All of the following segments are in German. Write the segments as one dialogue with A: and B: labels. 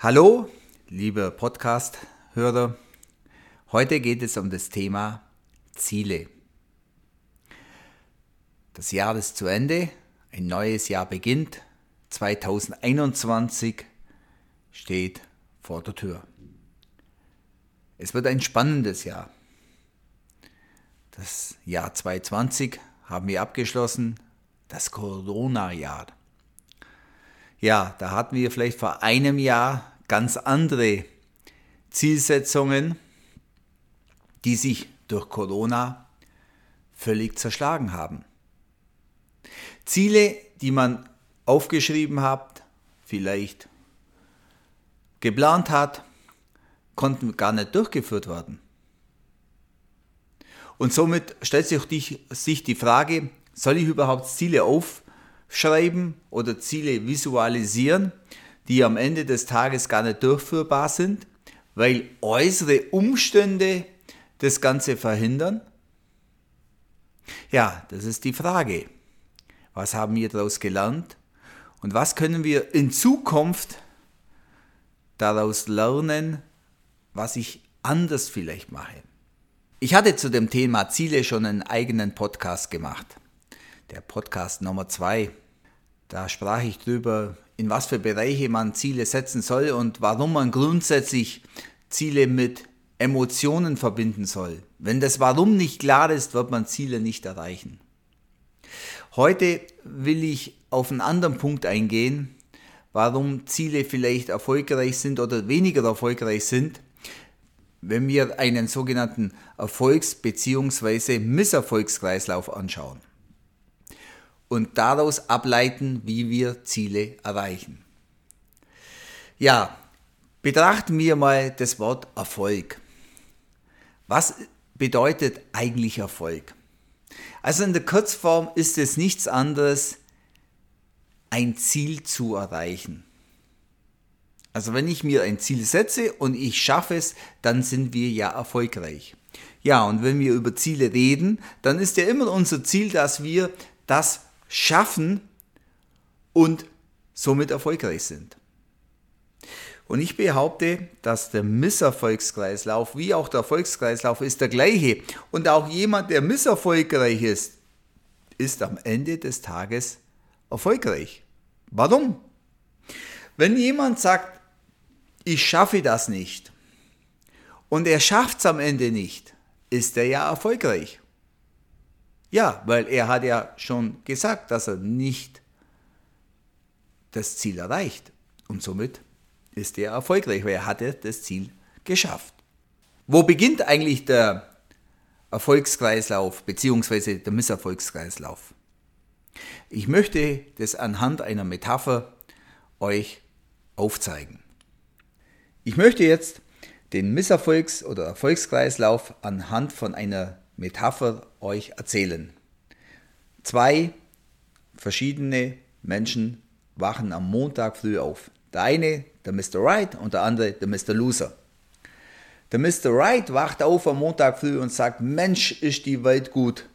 A: Hallo, liebe Podcast-Hörer. Heute geht es um das Thema Ziele. Das Jahr ist zu Ende, ein neues Jahr beginnt. 2021 steht vor der Tür. Es wird ein spannendes Jahr. Das Jahr 2020 haben wir abgeschlossen, das Corona-Jahr. Ja, da hatten wir vielleicht vor einem Jahr ganz andere Zielsetzungen, die sich durch Corona völlig zerschlagen haben. Ziele, die man aufgeschrieben hat, vielleicht geplant hat, konnten gar nicht durchgeführt werden. Und somit stellt sich die Frage, soll ich überhaupt Ziele aufschreiben oder Ziele visualisieren, die am Ende des Tages gar nicht durchführbar sind, weil äußere Umstände das Ganze verhindern? Ja, das ist die Frage. Was haben wir daraus gelernt? Und was können wir in Zukunft daraus lernen, was ich anders vielleicht mache? Ich hatte zu dem Thema Ziele schon einen eigenen Podcast gemacht. Der Podcast Nummer zwei. Da sprach ich drüber, in was für Bereiche man Ziele setzen soll und warum man grundsätzlich Ziele mit Emotionen verbinden soll. Wenn das Warum nicht klar ist, wird man Ziele nicht erreichen. Heute will ich auf einen anderen Punkt eingehen, warum Ziele vielleicht erfolgreich sind oder weniger erfolgreich sind wenn wir einen sogenannten Erfolgs- bzw. Misserfolgskreislauf anschauen und daraus ableiten, wie wir Ziele erreichen. Ja, betrachten wir mal das Wort Erfolg. Was bedeutet eigentlich Erfolg? Also in der Kurzform ist es nichts anderes, ein Ziel zu erreichen. Also wenn ich mir ein Ziel setze und ich schaffe es, dann sind wir ja erfolgreich. Ja, und wenn wir über Ziele reden, dann ist ja immer unser Ziel, dass wir das schaffen und somit erfolgreich sind. Und ich behaupte, dass der Misserfolgskreislauf wie auch der Erfolgskreislauf ist der gleiche. Und auch jemand, der misserfolgreich ist, ist am Ende des Tages erfolgreich. Warum? Wenn jemand sagt, ich schaffe das nicht und er schafft es am Ende nicht, ist er ja erfolgreich. Ja, weil er hat ja schon gesagt, dass er nicht das Ziel erreicht und somit ist er erfolgreich, weil er hatte das Ziel geschafft. Wo beginnt eigentlich der Erfolgskreislauf bzw. der Misserfolgskreislauf? Ich möchte das anhand einer Metapher euch aufzeigen. Ich möchte jetzt den Misserfolgs- oder Erfolgskreislauf anhand von einer Metapher euch erzählen. Zwei verschiedene Menschen wachen am Montag früh auf. Der eine, der Mr. Right, und der andere, der Mr. Loser. Der Mr. Right wacht auf am Montag früh und sagt, Mensch, ist die Welt gut.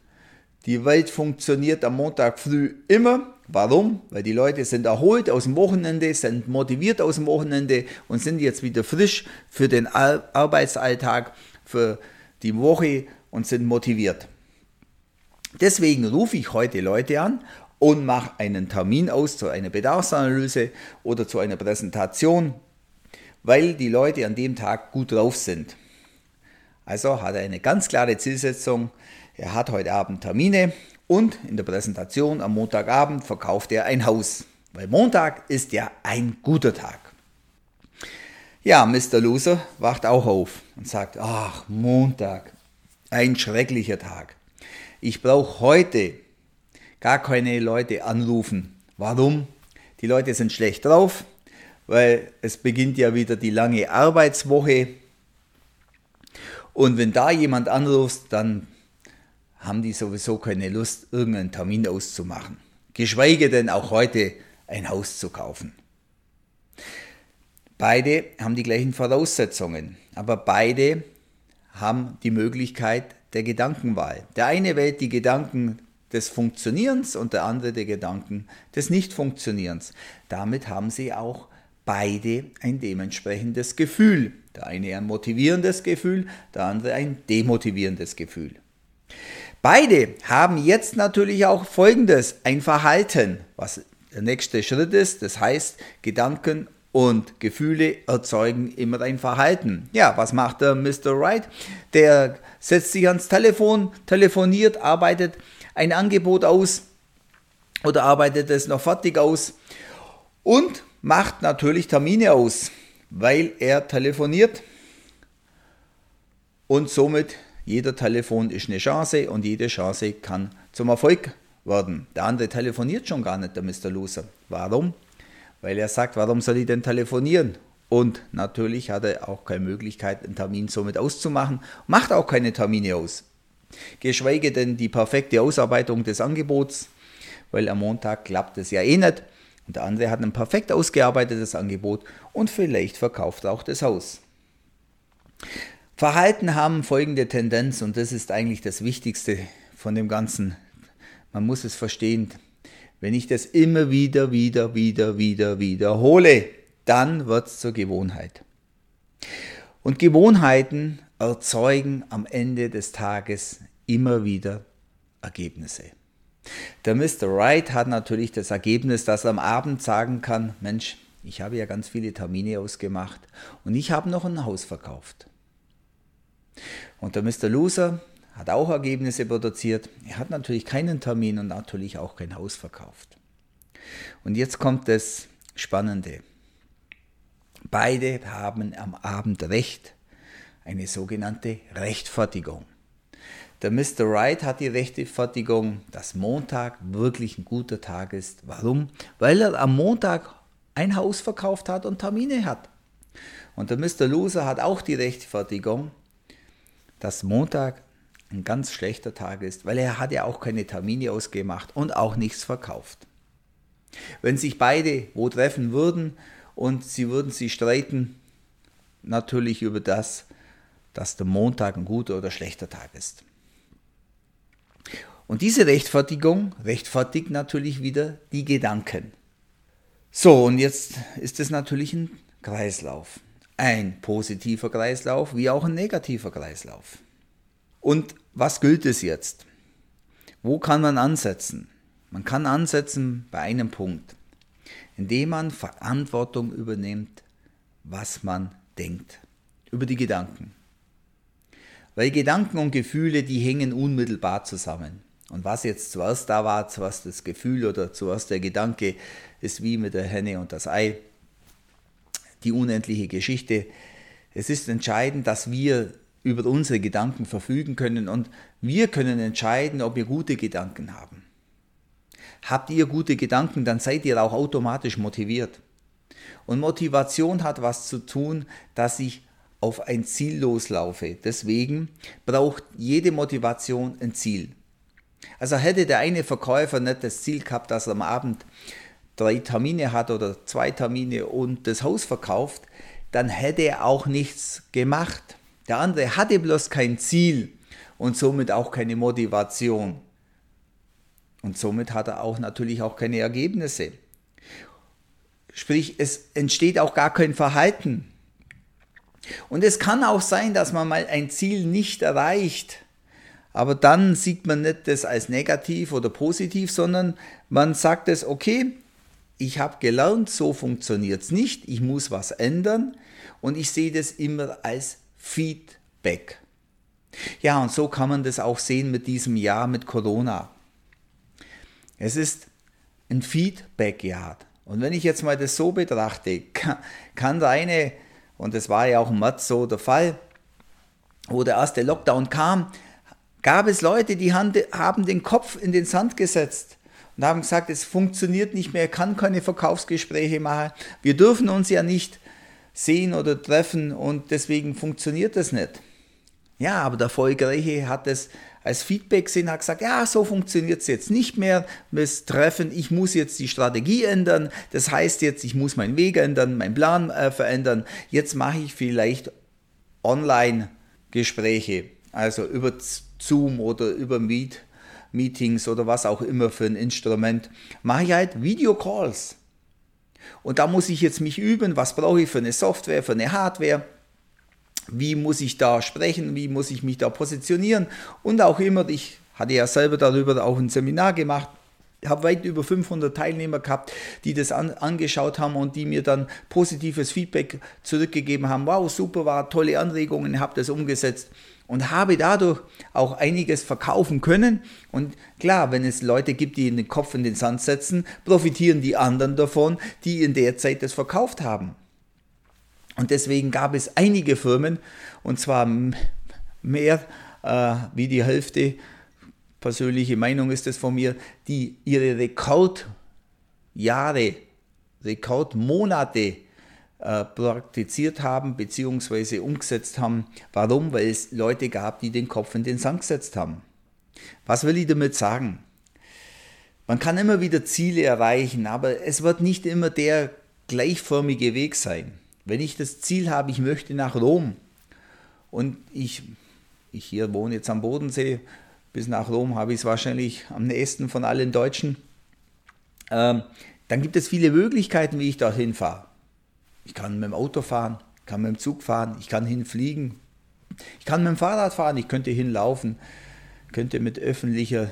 A: Die Welt funktioniert am Montag früh immer Warum? Weil die Leute sind erholt aus dem Wochenende, sind motiviert aus dem Wochenende und sind jetzt wieder frisch für den Arbeitsalltag, für die Woche und sind motiviert. Deswegen rufe ich heute Leute an und mache einen Termin aus zu einer Bedarfsanalyse oder zu einer Präsentation, weil die Leute an dem Tag gut drauf sind. Also hat er eine ganz klare Zielsetzung. Er hat heute Abend Termine und in der Präsentation am Montagabend verkauft er ein Haus, weil Montag ist ja ein guter Tag. Ja, Mr. Loser wacht auch auf und sagt, ach, Montag, ein schrecklicher Tag. Ich brauche heute gar keine Leute anrufen. Warum? Die Leute sind schlecht drauf, weil es beginnt ja wieder die lange Arbeitswoche. Und wenn da jemand anruft, dann haben die sowieso keine Lust, irgendeinen Termin auszumachen. Geschweige denn auch heute ein Haus zu kaufen. Beide haben die gleichen Voraussetzungen, aber beide haben die Möglichkeit der Gedankenwahl. Der eine wählt die Gedanken des Funktionierens und der andere die Gedanken des Nicht-Funktionierens. Damit haben sie auch beide ein dementsprechendes Gefühl. Der eine ein motivierendes Gefühl, der andere ein demotivierendes Gefühl. Beide haben jetzt natürlich auch Folgendes, ein Verhalten, was der nächste Schritt ist. Das heißt, Gedanken und Gefühle erzeugen immer ein Verhalten. Ja, was macht der Mr. Wright? Der setzt sich ans Telefon, telefoniert, arbeitet ein Angebot aus oder arbeitet es noch fertig aus und macht natürlich Termine aus, weil er telefoniert und somit jeder Telefon ist eine Chance und jede Chance kann zum Erfolg werden. Der andere telefoniert schon gar nicht, der Mr. Loser. Warum? Weil er sagt, warum soll ich denn telefonieren? Und natürlich hat er auch keine Möglichkeit, einen Termin somit auszumachen, macht auch keine Termine aus. Geschweige denn die perfekte Ausarbeitung des Angebots, weil am Montag klappt es ja eh nicht. Und der andere hat ein perfekt ausgearbeitetes Angebot und vielleicht verkauft auch das Haus. Verhalten haben folgende Tendenz und das ist eigentlich das Wichtigste von dem Ganzen. Man muss es verstehen. Wenn ich das immer wieder, wieder, wieder, wieder wiederhole, dann wird es zur Gewohnheit. Und Gewohnheiten erzeugen am Ende des Tages immer wieder Ergebnisse. Der Mr. Wright hat natürlich das Ergebnis, dass er am Abend sagen kann, Mensch, ich habe ja ganz viele Termine ausgemacht und ich habe noch ein Haus verkauft. Und der Mr. Loser hat auch Ergebnisse produziert. Er hat natürlich keinen Termin und natürlich auch kein Haus verkauft. Und jetzt kommt das Spannende. Beide haben am Abend Recht, eine sogenannte Rechtfertigung. Der Mr. Wright hat die Rechtfertigung, dass Montag wirklich ein guter Tag ist. Warum? Weil er am Montag ein Haus verkauft hat und Termine hat. Und der Mr. Loser hat auch die Rechtfertigung, dass Montag ein ganz schlechter Tag ist, weil er hat ja auch keine Termine ausgemacht und auch nichts verkauft. Wenn sich beide wo treffen würden und sie würden sich streiten, natürlich über das, dass der Montag ein guter oder schlechter Tag ist. Und diese Rechtfertigung rechtfertigt natürlich wieder die Gedanken. So, und jetzt ist es natürlich ein Kreislauf. Ein positiver Kreislauf wie auch ein negativer Kreislauf. Und was gilt es jetzt? Wo kann man ansetzen? Man kann ansetzen bei einem Punkt, indem man Verantwortung übernimmt, was man denkt, über die Gedanken. Weil Gedanken und Gefühle, die hängen unmittelbar zusammen. Und was jetzt zuerst da war, zuerst das Gefühl oder zuerst der Gedanke, ist wie mit der Henne und das Ei. Die unendliche Geschichte. Es ist entscheidend, dass wir über unsere Gedanken verfügen können und wir können entscheiden, ob wir gute Gedanken haben. Habt ihr gute Gedanken, dann seid ihr auch automatisch motiviert. Und Motivation hat was zu tun, dass ich auf ein Ziel loslaufe. Deswegen braucht jede Motivation ein Ziel. Also hätte der eine Verkäufer nicht das Ziel gehabt, dass er am Abend drei Termine hat oder zwei Termine und das Haus verkauft, dann hätte er auch nichts gemacht. Der andere hatte bloß kein Ziel und somit auch keine Motivation. Und somit hat er auch natürlich auch keine Ergebnisse. Sprich, es entsteht auch gar kein Verhalten. Und es kann auch sein, dass man mal ein Ziel nicht erreicht. Aber dann sieht man nicht das als negativ oder positiv, sondern man sagt es, okay, ich habe gelernt, so funktioniert es nicht, ich muss was ändern und ich sehe das immer als Feedback. Ja, und so kann man das auch sehen mit diesem Jahr mit Corona. Es ist ein Feedback-Jahr. Und wenn ich jetzt mal das so betrachte, kann eine, und das war ja auch im März so der Fall, wo der erste Lockdown kam, gab es Leute, die haben den Kopf in den Sand gesetzt und haben gesagt, es funktioniert nicht mehr, kann keine Verkaufsgespräche machen, wir dürfen uns ja nicht sehen oder treffen und deswegen funktioniert das nicht. Ja, aber der Erfolgreiche hat es als Feedback gesehen, hat gesagt, ja, so funktioniert es jetzt nicht mehr, das Treffen, ich muss jetzt die Strategie ändern, das heißt jetzt, ich muss meinen Weg ändern, meinen Plan äh, verändern, jetzt mache ich vielleicht Online-Gespräche, also über Zoom oder über Meet, Meetings oder was auch immer für ein Instrument, mache ich halt Videocalls. Und da muss ich jetzt mich üben, was brauche ich für eine Software, für eine Hardware, wie muss ich da sprechen, wie muss ich mich da positionieren? Und auch immer, ich hatte ja selber darüber auch ein Seminar gemacht, habe weit über 500 Teilnehmer gehabt, die das an, angeschaut haben und die mir dann positives Feedback zurückgegeben haben. Wow, super war, tolle Anregungen, habe das umgesetzt und habe dadurch auch einiges verkaufen können. Und klar, wenn es Leute gibt, die den Kopf in den Sand setzen, profitieren die anderen davon, die in der Zeit das verkauft haben. Und deswegen gab es einige Firmen, und zwar mehr äh, wie die Hälfte, persönliche Meinung ist es von mir, die ihre Rekordjahre, Rekordmonate äh, praktiziert haben bzw. umgesetzt haben. Warum? Weil es Leute gab, die den Kopf in den Sand gesetzt haben. Was will ich damit sagen? Man kann immer wieder Ziele erreichen, aber es wird nicht immer der gleichförmige Weg sein. Wenn ich das Ziel habe, ich möchte nach Rom und ich, ich hier wohne jetzt am Bodensee, bis nach Rom habe ich es wahrscheinlich am nächsten von allen Deutschen, ähm, dann gibt es viele Möglichkeiten, wie ich dorthin fahre. Ich kann mit dem Auto fahren, kann mit dem Zug fahren, ich kann hinfliegen, ich kann mit dem Fahrrad fahren, ich könnte hinlaufen, könnte mit öffentlicher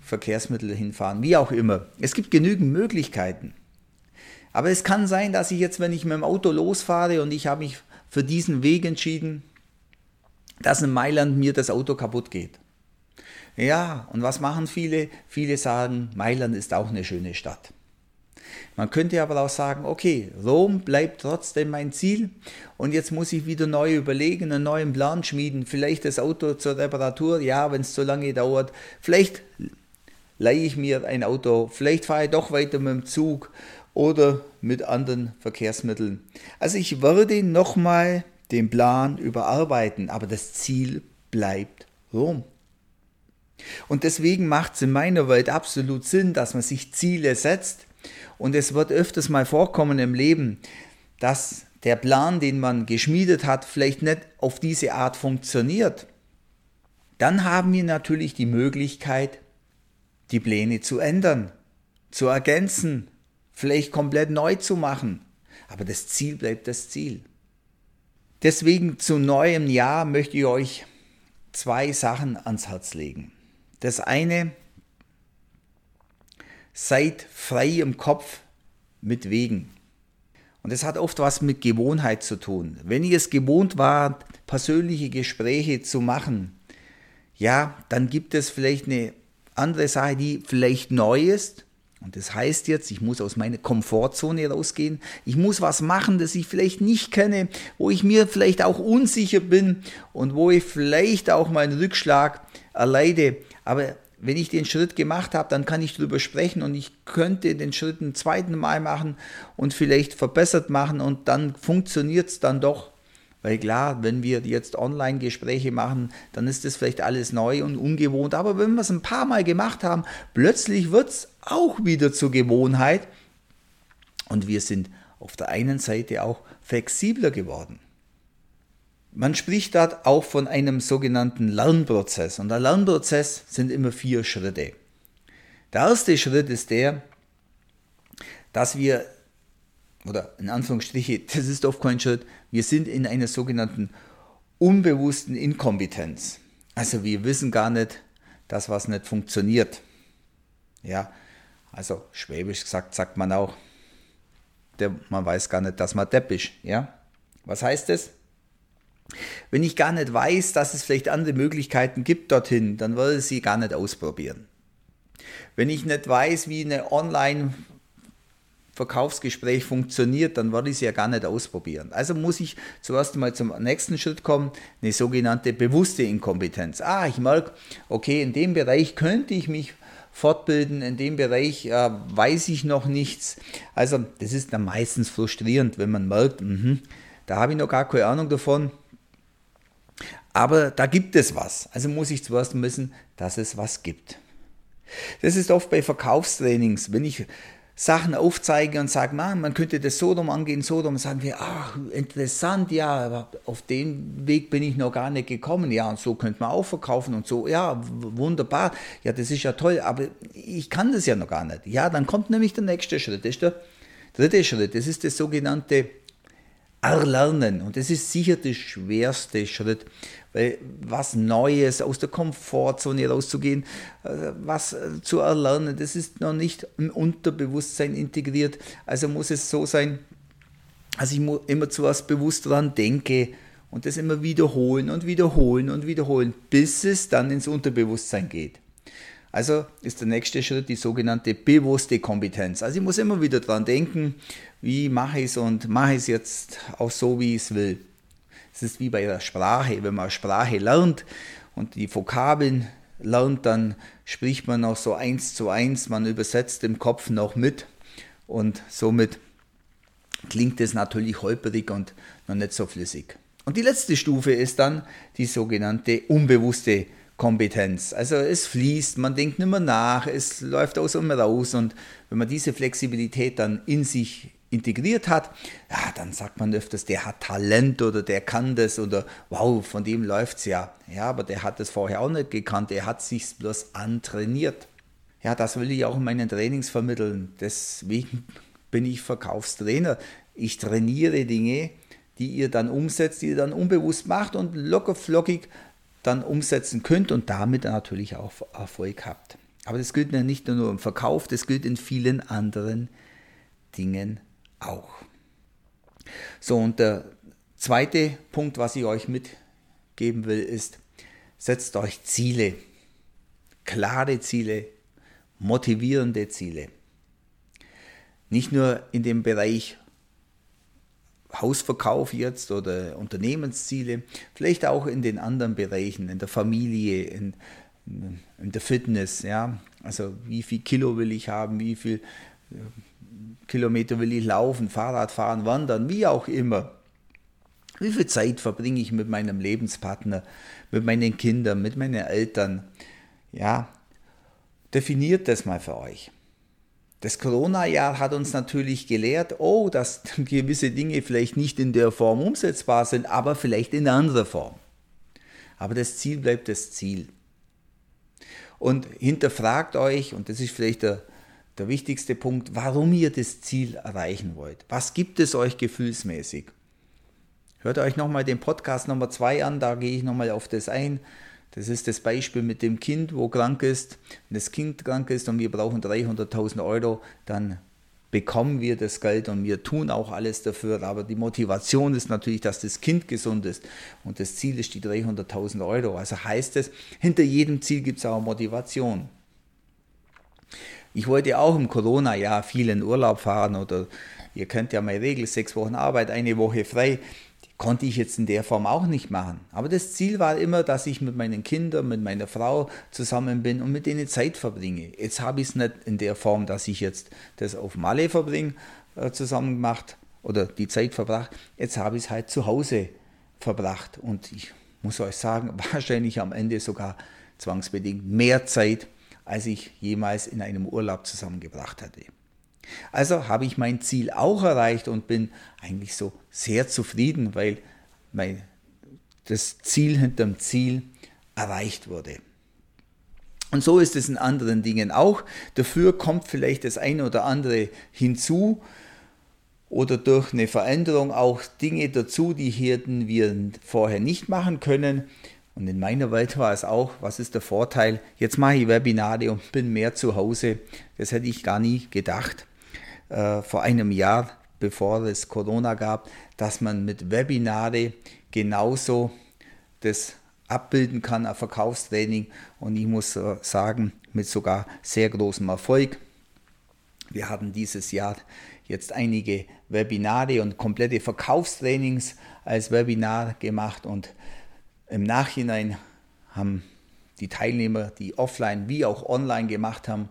A: Verkehrsmittel hinfahren, wie auch immer. Es gibt genügend Möglichkeiten. Aber es kann sein, dass ich jetzt, wenn ich mit dem Auto losfahre und ich habe mich für diesen Weg entschieden, dass in Mailand mir das Auto kaputt geht. Ja, und was machen viele? Viele sagen, Mailand ist auch eine schöne Stadt. Man könnte aber auch sagen, okay, Rom bleibt trotzdem mein Ziel und jetzt muss ich wieder neu überlegen, einen neuen Plan schmieden, vielleicht das Auto zur Reparatur, ja, wenn es so lange dauert, vielleicht leihe ich mir ein Auto, vielleicht fahre ich doch weiter mit dem Zug oder mit anderen Verkehrsmitteln. Also ich würde nochmal den Plan überarbeiten, aber das Ziel bleibt Rom. Und deswegen macht es in meiner Welt absolut Sinn, dass man sich Ziele setzt. Und es wird öfters mal vorkommen im Leben, dass der Plan, den man geschmiedet hat, vielleicht nicht auf diese Art funktioniert. Dann haben wir natürlich die Möglichkeit, die Pläne zu ändern, zu ergänzen, vielleicht komplett neu zu machen. Aber das Ziel bleibt das Ziel. Deswegen zu neuem Jahr möchte ich euch zwei Sachen ans Herz legen. Das eine, seid frei im Kopf mit Wegen. Und das hat oft was mit Gewohnheit zu tun. Wenn ihr es gewohnt wart, persönliche Gespräche zu machen, ja, dann gibt es vielleicht eine andere Sache, die vielleicht neu ist, und das heißt jetzt, ich muss aus meiner Komfortzone rausgehen. Ich muss was machen, das ich vielleicht nicht kenne, wo ich mir vielleicht auch unsicher bin und wo ich vielleicht auch meinen Rückschlag erleide. Aber wenn ich den Schritt gemacht habe, dann kann ich darüber sprechen und ich könnte den Schritt ein zweiten Mal machen und vielleicht verbessert machen und dann funktioniert es dann doch. Weil klar, wenn wir jetzt Online-Gespräche machen, dann ist das vielleicht alles neu und ungewohnt. Aber wenn wir es ein paar Mal gemacht haben, plötzlich wird es auch wieder zur Gewohnheit. Und wir sind auf der einen Seite auch flexibler geworden. Man spricht dort auch von einem sogenannten Lernprozess. Und der Lernprozess sind immer vier Schritte. Der erste Schritt ist der, dass wir oder in Anführungsstriche, das ist oft kein Schritt, wir sind in einer sogenannten unbewussten Inkompetenz. Also wir wissen gar nicht, dass was nicht funktioniert. Ja, also schwäbisch gesagt sagt man auch, der, man weiß gar nicht, dass man depp ist. Ja, was heißt das? Wenn ich gar nicht weiß, dass es vielleicht andere Möglichkeiten gibt dorthin, dann würde ich sie gar nicht ausprobieren. Wenn ich nicht weiß, wie eine Online- Verkaufsgespräch funktioniert, dann werde ich es ja gar nicht ausprobieren. Also muss ich zuerst mal zum nächsten Schritt kommen, eine sogenannte bewusste Inkompetenz. Ah, ich merke, okay, in dem Bereich könnte ich mich fortbilden, in dem Bereich äh, weiß ich noch nichts. Also das ist dann meistens frustrierend, wenn man merkt, mh, da habe ich noch gar keine Ahnung davon. Aber da gibt es was. Also muss ich zuerst wissen, dass es was gibt. Das ist oft bei Verkaufstrainings, wenn ich Sachen aufzeige und sage, man, man könnte das so rum angehen, so rum, sagen wir, ach, interessant, ja, aber auf den Weg bin ich noch gar nicht gekommen, ja, und so könnte man auch verkaufen und so, ja, wunderbar, ja, das ist ja toll, aber ich kann das ja noch gar nicht. Ja, dann kommt nämlich der nächste Schritt, das ist der, Dritter Schritt, das ist das sogenannte Erlernen. Und das ist sicher der schwerste Schritt, weil was Neues aus der Komfortzone rauszugehen, äh, was äh, zu erlernen, das ist noch nicht im Unterbewusstsein integriert. Also muss es so sein, dass ich immer zu was bewusst daran denke und das immer wiederholen und wiederholen und wiederholen, bis es dann ins Unterbewusstsein geht. Also ist der nächste Schritt die sogenannte bewusste Kompetenz. Also ich muss immer wieder daran denken, wie mache ich es und mache ich es jetzt auch so, wie ich es will. Es ist wie bei der Sprache. Wenn man Sprache lernt und die Vokabeln lernt, dann spricht man auch so eins zu eins, man übersetzt im Kopf noch mit und somit klingt es natürlich holperig und noch nicht so flüssig. Und die letzte Stufe ist dann die sogenannte unbewusste Kompetenz. Kompetenz. Also es fließt, man denkt nicht mehr nach, es läuft aus und raus und wenn man diese Flexibilität dann in sich integriert hat, ja, dann sagt man öfters, der hat Talent oder der kann das oder wow, von dem läuft es ja. Ja, aber der hat das vorher auch nicht gekannt, der hat sich bloß antrainiert. Ja, das will ich auch in meinen Trainings vermitteln. Deswegen bin ich Verkaufstrainer. Ich trainiere Dinge, die ihr dann umsetzt, die ihr dann unbewusst macht und locker flockig dann umsetzen könnt und damit natürlich auch Erfolg habt. Aber das gilt nicht nur im Verkauf, das gilt in vielen anderen Dingen auch. So, und der zweite Punkt, was ich euch mitgeben will, ist, setzt euch Ziele, klare Ziele, motivierende Ziele. Nicht nur in dem Bereich Hausverkauf jetzt oder Unternehmensziele, vielleicht auch in den anderen Bereichen, in der Familie, in, in der Fitness, ja. Also wie viel Kilo will ich haben, wie viel äh, Kilometer will ich laufen, Fahrrad fahren, wandern, wie auch immer. Wie viel Zeit verbringe ich mit meinem Lebenspartner, mit meinen Kindern, mit meinen Eltern? Ja, definiert das mal für euch. Das Corona-Jahr hat uns natürlich gelehrt, oh, dass gewisse Dinge vielleicht nicht in der Form umsetzbar sind, aber vielleicht in anderer Form. Aber das Ziel bleibt das Ziel. Und hinterfragt euch, und das ist vielleicht der, der wichtigste Punkt, warum ihr das Ziel erreichen wollt. Was gibt es euch gefühlsmäßig? Hört euch nochmal den Podcast Nummer 2 an, da gehe ich nochmal auf das ein. Das ist das Beispiel mit dem Kind, wo krank ist. Wenn das Kind krank ist und wir brauchen 300.000 Euro, dann bekommen wir das Geld und wir tun auch alles dafür. Aber die Motivation ist natürlich, dass das Kind gesund ist. Und das Ziel ist die 300.000 Euro. Also heißt es, hinter jedem Ziel gibt es auch Motivation. Ich wollte auch im Corona-Jahr viel in Urlaub fahren oder ihr kennt ja meine Regel, sechs Wochen Arbeit, eine Woche frei konnte ich jetzt in der Form auch nicht machen. Aber das Ziel war immer, dass ich mit meinen Kindern, mit meiner Frau zusammen bin und mit denen Zeit verbringe. Jetzt habe ich es nicht in der Form, dass ich jetzt das auf Malle verbringe, äh, zusammen gemacht oder die Zeit verbracht. Jetzt habe ich es halt zu Hause verbracht und ich muss euch sagen, wahrscheinlich am Ende sogar zwangsbedingt mehr Zeit, als ich jemals in einem Urlaub zusammengebracht hatte. Also habe ich mein Ziel auch erreicht und bin eigentlich so sehr zufrieden, weil mein, das Ziel hinterm Ziel erreicht wurde. Und so ist es in anderen Dingen auch. Dafür kommt vielleicht das eine oder andere hinzu oder durch eine Veränderung auch Dinge dazu, die hätten wir vorher nicht machen können. Und in meiner Welt war es auch, was ist der Vorteil? Jetzt mache ich Webinare und bin mehr zu Hause. Das hätte ich gar nie gedacht äh, vor einem Jahr, bevor es Corona gab, dass man mit Webinare genauso das abbilden kann, ein Verkaufstraining. Und ich muss äh, sagen, mit sogar sehr großem Erfolg. Wir hatten dieses Jahr jetzt einige Webinare und komplette Verkaufstrainings als Webinar gemacht und im Nachhinein haben die Teilnehmer, die offline wie auch online gemacht haben,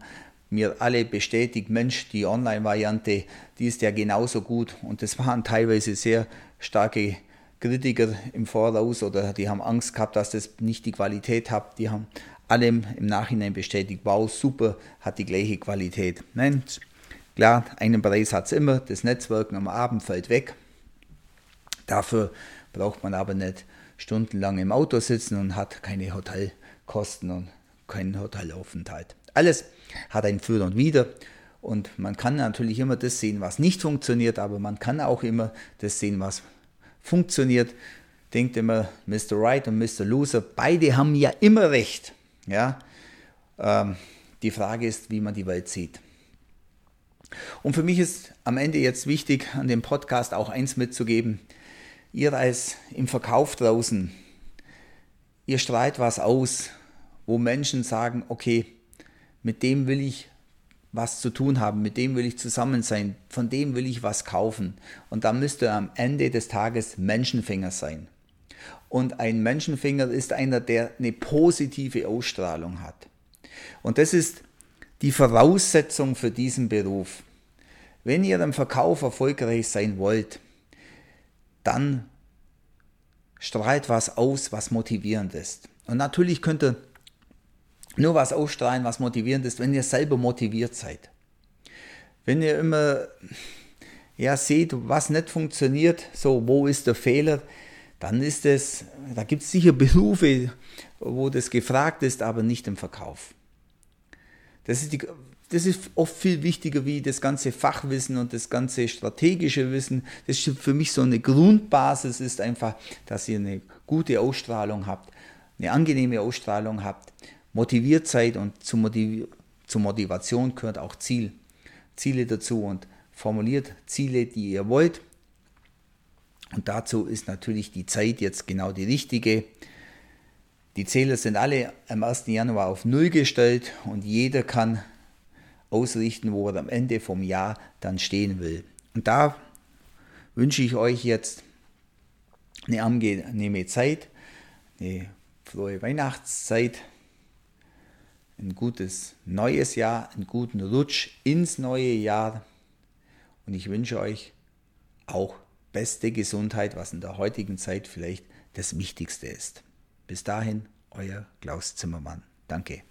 A: mir alle bestätigt, Mensch, die Online-Variante, die ist ja genauso gut. Und das waren teilweise sehr starke Kritiker im Voraus oder die haben Angst gehabt, dass das nicht die Qualität hat. Die haben allem im Nachhinein bestätigt, wow, super, hat die gleiche Qualität. Nein, klar, einen Preis hat es immer, das Netzwerken am Abend fällt weg. Dafür braucht man aber nicht stundenlang im Auto sitzen und hat keine Hotelkosten und keinen Hotelaufenthalt. Alles hat ein Für und Wider Und man kann natürlich immer das sehen, was nicht funktioniert, aber man kann auch immer das sehen, was funktioniert. Denkt immer, Mr. Right und Mr. Loser, beide haben ja immer recht. Ja? Ähm, die Frage ist, wie man die Welt sieht. Und für mich ist am Ende jetzt wichtig, an dem Podcast auch eins mitzugeben. Ihr als im Verkauf draußen, ihr strahlt was aus, wo Menschen sagen, okay, mit dem will ich was zu tun haben, mit dem will ich zusammen sein, von dem will ich was kaufen. Und dann müsst ihr am Ende des Tages Menschenfänger sein. Und ein Menschenfänger ist einer, der eine positive Ausstrahlung hat. Und das ist die Voraussetzung für diesen Beruf. Wenn ihr im Verkauf erfolgreich sein wollt, dann strahlt was aus, was motivierend ist. Und natürlich könnt ihr nur was ausstrahlen, was motivierend ist, wenn ihr selber motiviert seid. Wenn ihr immer ja, seht, was nicht funktioniert, so wo ist der Fehler, dann ist es, da gibt es sicher Berufe, wo das gefragt ist, aber nicht im Verkauf. Das ist, die, das ist oft viel wichtiger wie das ganze Fachwissen und das ganze strategische Wissen. Das ist für mich so eine Grundbasis, ist einfach, dass ihr eine gute Ausstrahlung habt, eine angenehme Ausstrahlung habt, motiviert seid und zu, Motiv zur Motivation gehört auch Ziel. Ziele dazu und formuliert Ziele, die ihr wollt. Und dazu ist natürlich die Zeit jetzt genau die richtige. Die Zähler sind alle am 1. Januar auf Null gestellt und jeder kann ausrichten, wo er am Ende vom Jahr dann stehen will. Und da wünsche ich euch jetzt eine angenehme Zeit, eine frohe Weihnachtszeit, ein gutes neues Jahr, einen guten Rutsch ins neue Jahr. Und ich wünsche euch auch beste Gesundheit, was in der heutigen Zeit vielleicht das Wichtigste ist. Bis dahin, euer Klaus Zimmermann. Danke.